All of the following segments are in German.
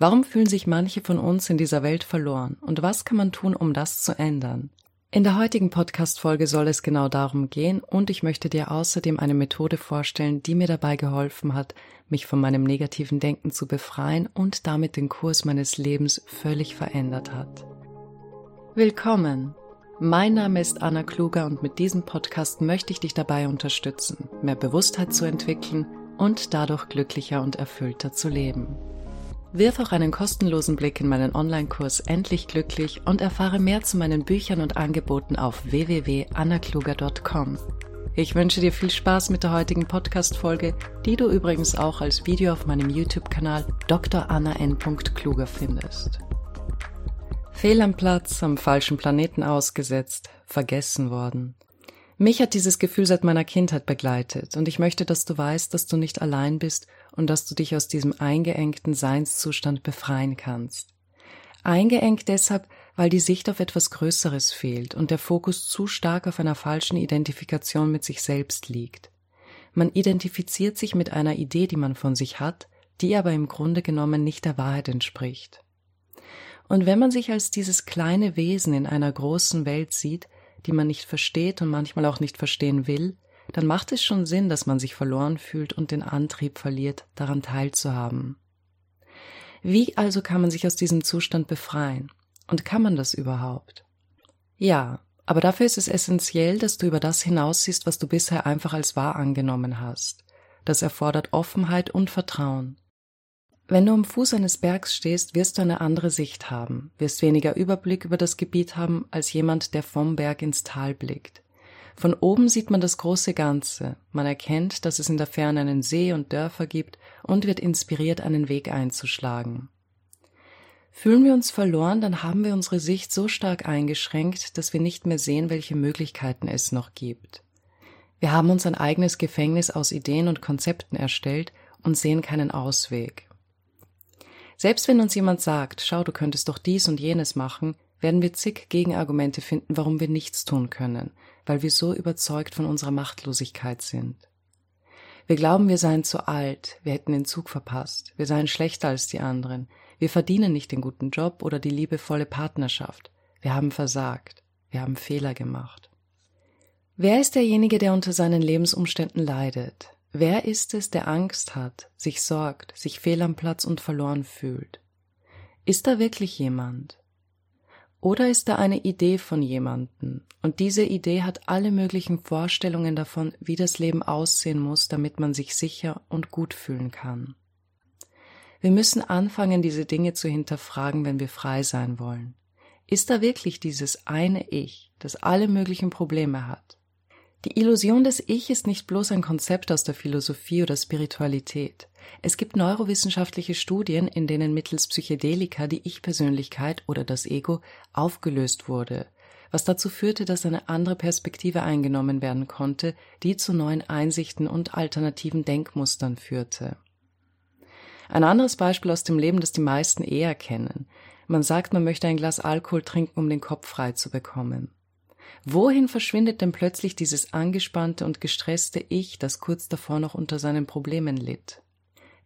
Warum fühlen sich manche von uns in dieser Welt verloren und was kann man tun, um das zu ändern? In der heutigen Podcast-Folge soll es genau darum gehen und ich möchte dir außerdem eine Methode vorstellen, die mir dabei geholfen hat, mich von meinem negativen Denken zu befreien und damit den Kurs meines Lebens völlig verändert hat. Willkommen! Mein Name ist Anna Kluger und mit diesem Podcast möchte ich dich dabei unterstützen, mehr Bewusstheit zu entwickeln und dadurch glücklicher und erfüllter zu leben. Wirf auch einen kostenlosen Blick in meinen Online-Kurs Endlich Glücklich und erfahre mehr zu meinen Büchern und Angeboten auf www.annakluger.com. Ich wünsche dir viel Spaß mit der heutigen Podcast-Folge, die du übrigens auch als Video auf meinem YouTube-Kanal Dr. Anna N. Kluger findest. Fehl am Platz, am falschen Planeten ausgesetzt, vergessen worden. Mich hat dieses Gefühl seit meiner Kindheit begleitet und ich möchte, dass du weißt, dass du nicht allein bist und dass du dich aus diesem eingeengten Seinszustand befreien kannst. Eingeengt deshalb, weil die Sicht auf etwas Größeres fehlt und der Fokus zu stark auf einer falschen Identifikation mit sich selbst liegt. Man identifiziert sich mit einer Idee, die man von sich hat, die aber im Grunde genommen nicht der Wahrheit entspricht. Und wenn man sich als dieses kleine Wesen in einer großen Welt sieht, die man nicht versteht und manchmal auch nicht verstehen will, dann macht es schon Sinn, dass man sich verloren fühlt und den Antrieb verliert, daran teilzuhaben. Wie also kann man sich aus diesem Zustand befreien? Und kann man das überhaupt? Ja, aber dafür ist es essentiell, dass du über das hinaussiehst, was du bisher einfach als wahr angenommen hast. Das erfordert Offenheit und Vertrauen. Wenn du am Fuß eines Bergs stehst, wirst du eine andere Sicht haben, wirst weniger Überblick über das Gebiet haben als jemand, der vom Berg ins Tal blickt. Von oben sieht man das große Ganze, man erkennt, dass es in der Ferne einen See und Dörfer gibt und wird inspiriert, einen Weg einzuschlagen. Fühlen wir uns verloren, dann haben wir unsere Sicht so stark eingeschränkt, dass wir nicht mehr sehen, welche Möglichkeiten es noch gibt. Wir haben uns ein eigenes Gefängnis aus Ideen und Konzepten erstellt und sehen keinen Ausweg. Selbst wenn uns jemand sagt, schau, du könntest doch dies und jenes machen, werden wir zig Gegenargumente finden, warum wir nichts tun können, weil wir so überzeugt von unserer Machtlosigkeit sind. Wir glauben, wir seien zu alt, wir hätten den Zug verpasst, wir seien schlechter als die anderen, wir verdienen nicht den guten Job oder die liebevolle Partnerschaft, wir haben versagt, wir haben Fehler gemacht. Wer ist derjenige, der unter seinen Lebensumständen leidet? Wer ist es, der Angst hat, sich sorgt, sich fehl am Platz und verloren fühlt? Ist da wirklich jemand? Oder ist da eine Idee von jemanden und diese Idee hat alle möglichen Vorstellungen davon, wie das Leben aussehen muss, damit man sich sicher und gut fühlen kann? Wir müssen anfangen, diese Dinge zu hinterfragen, wenn wir frei sein wollen. Ist da wirklich dieses eine Ich, das alle möglichen Probleme hat? Die Illusion des Ich ist nicht bloß ein Konzept aus der Philosophie oder Spiritualität. Es gibt neurowissenschaftliche Studien, in denen mittels Psychedelika die Ich-Persönlichkeit oder das Ego aufgelöst wurde, was dazu führte, dass eine andere Perspektive eingenommen werden konnte, die zu neuen Einsichten und alternativen Denkmustern führte. Ein anderes Beispiel aus dem Leben, das die meisten eher kennen. Man sagt, man möchte ein Glas Alkohol trinken, um den Kopf frei zu bekommen. Wohin verschwindet denn plötzlich dieses angespannte und gestresste Ich, das kurz davor noch unter seinen Problemen litt?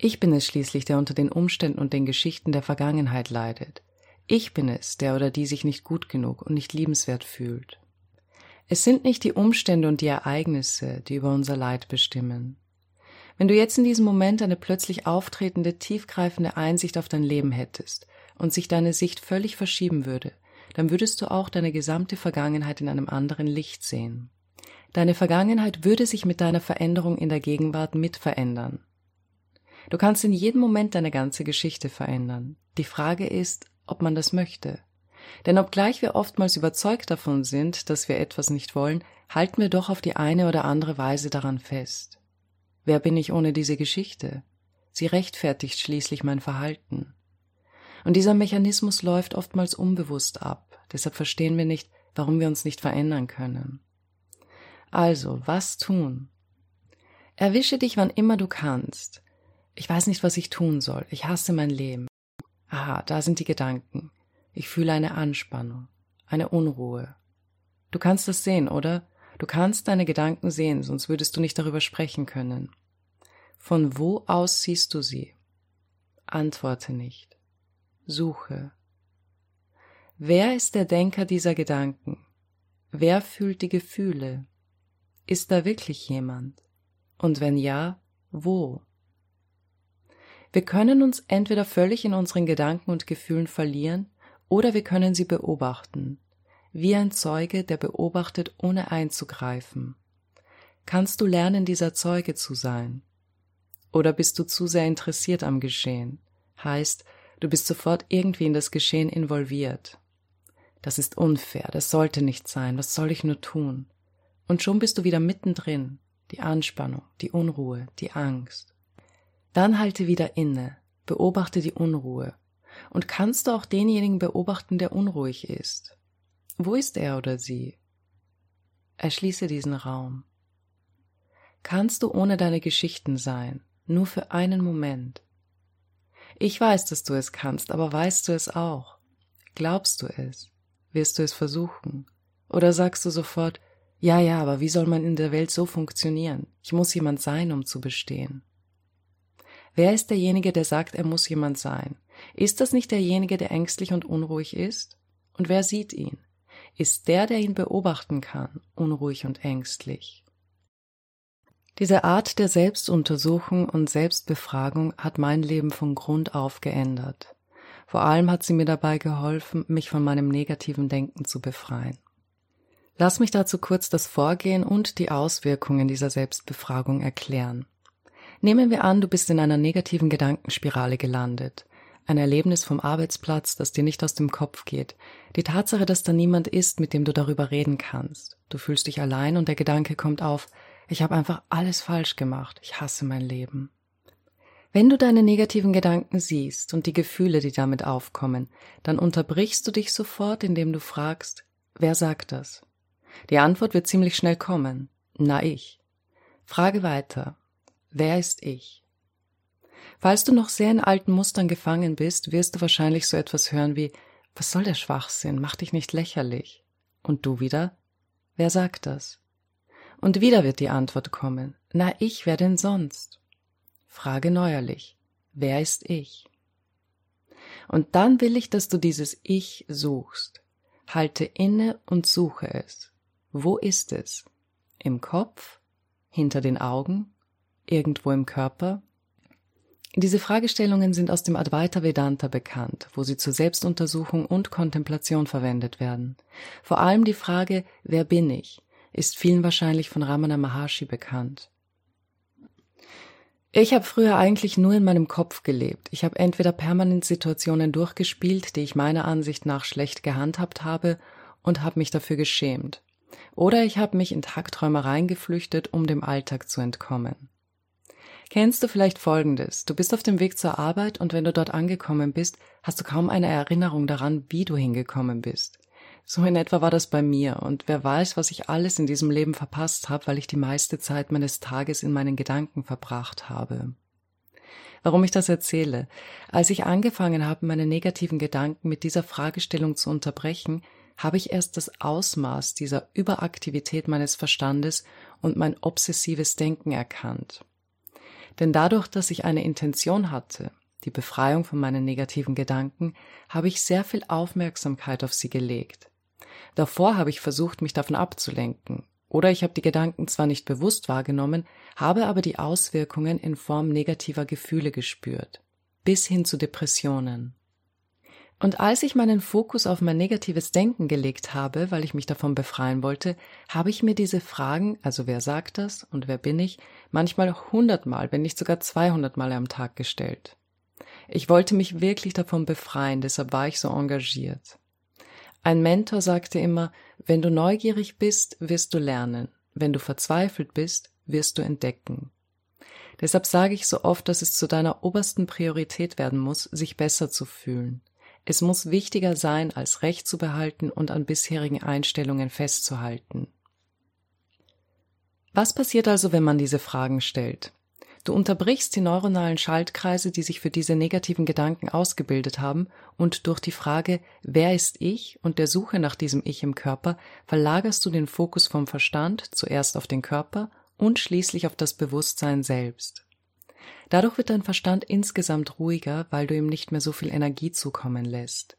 Ich bin es schließlich, der unter den Umständen und den Geschichten der Vergangenheit leidet. Ich bin es, der oder die sich nicht gut genug und nicht liebenswert fühlt. Es sind nicht die Umstände und die Ereignisse, die über unser Leid bestimmen. Wenn du jetzt in diesem Moment eine plötzlich auftretende, tiefgreifende Einsicht auf dein Leben hättest und sich deine Sicht völlig verschieben würde, dann würdest du auch deine gesamte Vergangenheit in einem anderen Licht sehen. Deine Vergangenheit würde sich mit deiner Veränderung in der Gegenwart mit verändern. Du kannst in jedem Moment deine ganze Geschichte verändern. Die Frage ist, ob man das möchte. Denn obgleich wir oftmals überzeugt davon sind, dass wir etwas nicht wollen, halten wir doch auf die eine oder andere Weise daran fest. Wer bin ich ohne diese Geschichte? Sie rechtfertigt schließlich mein Verhalten. Und dieser Mechanismus läuft oftmals unbewusst ab. Deshalb verstehen wir nicht, warum wir uns nicht verändern können. Also, was tun? Erwische dich, wann immer du kannst. Ich weiß nicht, was ich tun soll. Ich hasse mein Leben. Aha, da sind die Gedanken. Ich fühle eine Anspannung, eine Unruhe. Du kannst das sehen, oder? Du kannst deine Gedanken sehen, sonst würdest du nicht darüber sprechen können. Von wo aus siehst du sie? Antworte nicht. Suche. Wer ist der Denker dieser Gedanken? Wer fühlt die Gefühle? Ist da wirklich jemand? Und wenn ja, wo? Wir können uns entweder völlig in unseren Gedanken und Gefühlen verlieren, oder wir können sie beobachten, wie ein Zeuge, der beobachtet, ohne einzugreifen. Kannst du lernen, dieser Zeuge zu sein? Oder bist du zu sehr interessiert am Geschehen? Heißt, du bist sofort irgendwie in das Geschehen involviert. Das ist unfair, das sollte nicht sein, was soll ich nur tun? Und schon bist du wieder mittendrin, die Anspannung, die Unruhe, die Angst. Dann halte wieder inne, beobachte die Unruhe. Und kannst du auch denjenigen beobachten, der unruhig ist? Wo ist er oder sie? Erschließe diesen Raum. Kannst du ohne deine Geschichten sein, nur für einen Moment? Ich weiß, dass du es kannst, aber weißt du es auch? Glaubst du es? Wirst du es versuchen? Oder sagst du sofort, ja, ja, aber wie soll man in der Welt so funktionieren? Ich muss jemand sein, um zu bestehen. Wer ist derjenige, der sagt, er muss jemand sein? Ist das nicht derjenige, der ängstlich und unruhig ist? Und wer sieht ihn? Ist der, der ihn beobachten kann, unruhig und ängstlich? Diese Art der Selbstuntersuchung und Selbstbefragung hat mein Leben von Grund auf geändert. Vor allem hat sie mir dabei geholfen, mich von meinem negativen Denken zu befreien. Lass mich dazu kurz das Vorgehen und die Auswirkungen dieser Selbstbefragung erklären. Nehmen wir an, du bist in einer negativen Gedankenspirale gelandet. Ein Erlebnis vom Arbeitsplatz, das dir nicht aus dem Kopf geht. Die Tatsache, dass da niemand ist, mit dem du darüber reden kannst. Du fühlst dich allein und der Gedanke kommt auf, ich habe einfach alles falsch gemacht. Ich hasse mein Leben. Wenn du deine negativen Gedanken siehst und die Gefühle, die damit aufkommen, dann unterbrichst du dich sofort, indem du fragst, wer sagt das? Die Antwort wird ziemlich schnell kommen. Na ich. Frage weiter. Wer ist ich? Falls du noch sehr in alten Mustern gefangen bist, wirst du wahrscheinlich so etwas hören wie Was soll der Schwachsinn? Mach dich nicht lächerlich. Und du wieder? Wer sagt das? Und wieder wird die Antwort kommen. Na ich, wer denn sonst? Frage neuerlich. Wer ist ich? Und dann will ich, dass du dieses Ich suchst. Halte inne und suche es. Wo ist es? Im Kopf? Hinter den Augen? Irgendwo im Körper? Diese Fragestellungen sind aus dem Advaita Vedanta bekannt, wo sie zur Selbstuntersuchung und Kontemplation verwendet werden. Vor allem die Frage, wer bin ich, ist vielen wahrscheinlich von Ramana Maharshi bekannt. Ich habe früher eigentlich nur in meinem Kopf gelebt. Ich habe entweder permanent Situationen durchgespielt, die ich meiner Ansicht nach schlecht gehandhabt habe, und habe mich dafür geschämt. Oder ich habe mich in Tagträumereien geflüchtet, um dem Alltag zu entkommen. Kennst du vielleicht Folgendes? Du bist auf dem Weg zur Arbeit und wenn du dort angekommen bist, hast du kaum eine Erinnerung daran, wie du hingekommen bist. So in etwa war das bei mir und wer weiß, was ich alles in diesem Leben verpasst habe, weil ich die meiste Zeit meines Tages in meinen Gedanken verbracht habe. Warum ich das erzähle? Als ich angefangen habe, meine negativen Gedanken mit dieser Fragestellung zu unterbrechen, habe ich erst das Ausmaß dieser Überaktivität meines Verstandes und mein obsessives Denken erkannt. Denn dadurch, dass ich eine Intention hatte, die Befreiung von meinen negativen Gedanken, habe ich sehr viel Aufmerksamkeit auf sie gelegt. Davor habe ich versucht, mich davon abzulenken, oder ich habe die Gedanken zwar nicht bewusst wahrgenommen, habe aber die Auswirkungen in Form negativer Gefühle gespürt, bis hin zu Depressionen. Und als ich meinen Fokus auf mein negatives Denken gelegt habe, weil ich mich davon befreien wollte, habe ich mir diese Fragen, also wer sagt das und wer bin ich, manchmal hundertmal, wenn nicht sogar zweihundertmal am Tag gestellt. Ich wollte mich wirklich davon befreien, deshalb war ich so engagiert. Ein Mentor sagte immer, wenn du neugierig bist, wirst du lernen, wenn du verzweifelt bist, wirst du entdecken. Deshalb sage ich so oft, dass es zu deiner obersten Priorität werden muss, sich besser zu fühlen. Es muss wichtiger sein, als Recht zu behalten und an bisherigen Einstellungen festzuhalten. Was passiert also, wenn man diese Fragen stellt? Du unterbrichst die neuronalen Schaltkreise, die sich für diese negativen Gedanken ausgebildet haben, und durch die Frage, wer ist ich und der Suche nach diesem Ich im Körper, verlagerst du den Fokus vom Verstand zuerst auf den Körper und schließlich auf das Bewusstsein selbst. Dadurch wird dein Verstand insgesamt ruhiger, weil du ihm nicht mehr so viel Energie zukommen lässt.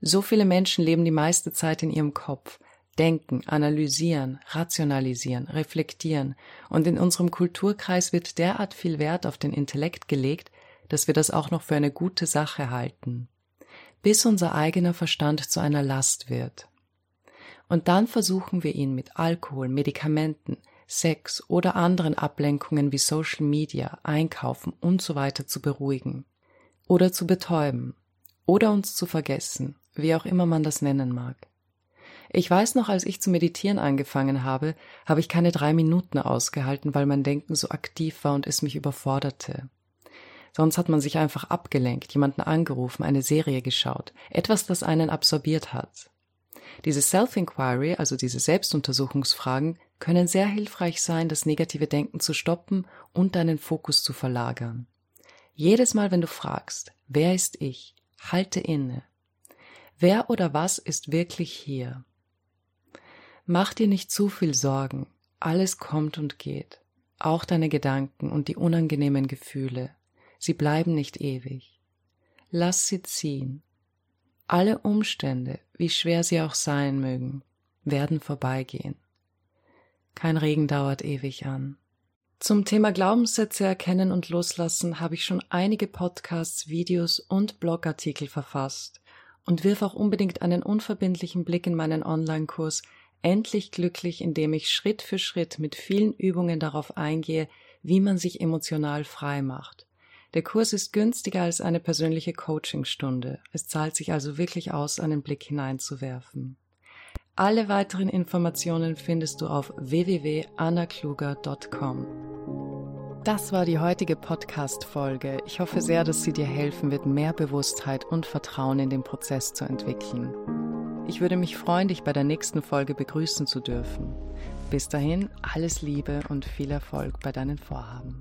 So viele Menschen leben die meiste Zeit in ihrem Kopf, denken, analysieren, rationalisieren, reflektieren, und in unserem Kulturkreis wird derart viel Wert auf den Intellekt gelegt, dass wir das auch noch für eine gute Sache halten, bis unser eigener Verstand zu einer Last wird. Und dann versuchen wir ihn mit Alkohol, Medikamenten, Sex oder anderen Ablenkungen wie Social Media, Einkaufen und so weiter zu beruhigen oder zu betäuben oder uns zu vergessen, wie auch immer man das nennen mag. Ich weiß noch, als ich zu meditieren angefangen habe, habe ich keine drei Minuten ausgehalten, weil mein Denken so aktiv war und es mich überforderte. Sonst hat man sich einfach abgelenkt, jemanden angerufen, eine Serie geschaut, etwas, das einen absorbiert hat. Diese Self-Inquiry, also diese Selbstuntersuchungsfragen, können sehr hilfreich sein, das negative Denken zu stoppen und deinen Fokus zu verlagern. Jedes Mal, wenn du fragst, wer ist ich, halte inne. Wer oder was ist wirklich hier? Mach dir nicht zu viel Sorgen. Alles kommt und geht. Auch deine Gedanken und die unangenehmen Gefühle. Sie bleiben nicht ewig. Lass sie ziehen. Alle Umstände, wie schwer sie auch sein mögen, werden vorbeigehen. Kein Regen dauert ewig an. Zum Thema Glaubenssätze erkennen und loslassen habe ich schon einige Podcasts, Videos und Blogartikel verfasst und wirf auch unbedingt einen unverbindlichen Blick in meinen Online-Kurs Endlich glücklich, indem ich Schritt für Schritt mit vielen Übungen darauf eingehe, wie man sich emotional frei macht. Der Kurs ist günstiger als eine persönliche Coachingstunde. Es zahlt sich also wirklich aus, einen Blick hineinzuwerfen. Alle weiteren Informationen findest du auf www.annakluger.com. Das war die heutige Podcast-Folge. Ich hoffe sehr, dass sie dir helfen wird, mehr Bewusstheit und Vertrauen in den Prozess zu entwickeln. Ich würde mich freuen, dich bei der nächsten Folge begrüßen zu dürfen. Bis dahin, alles Liebe und viel Erfolg bei deinen Vorhaben.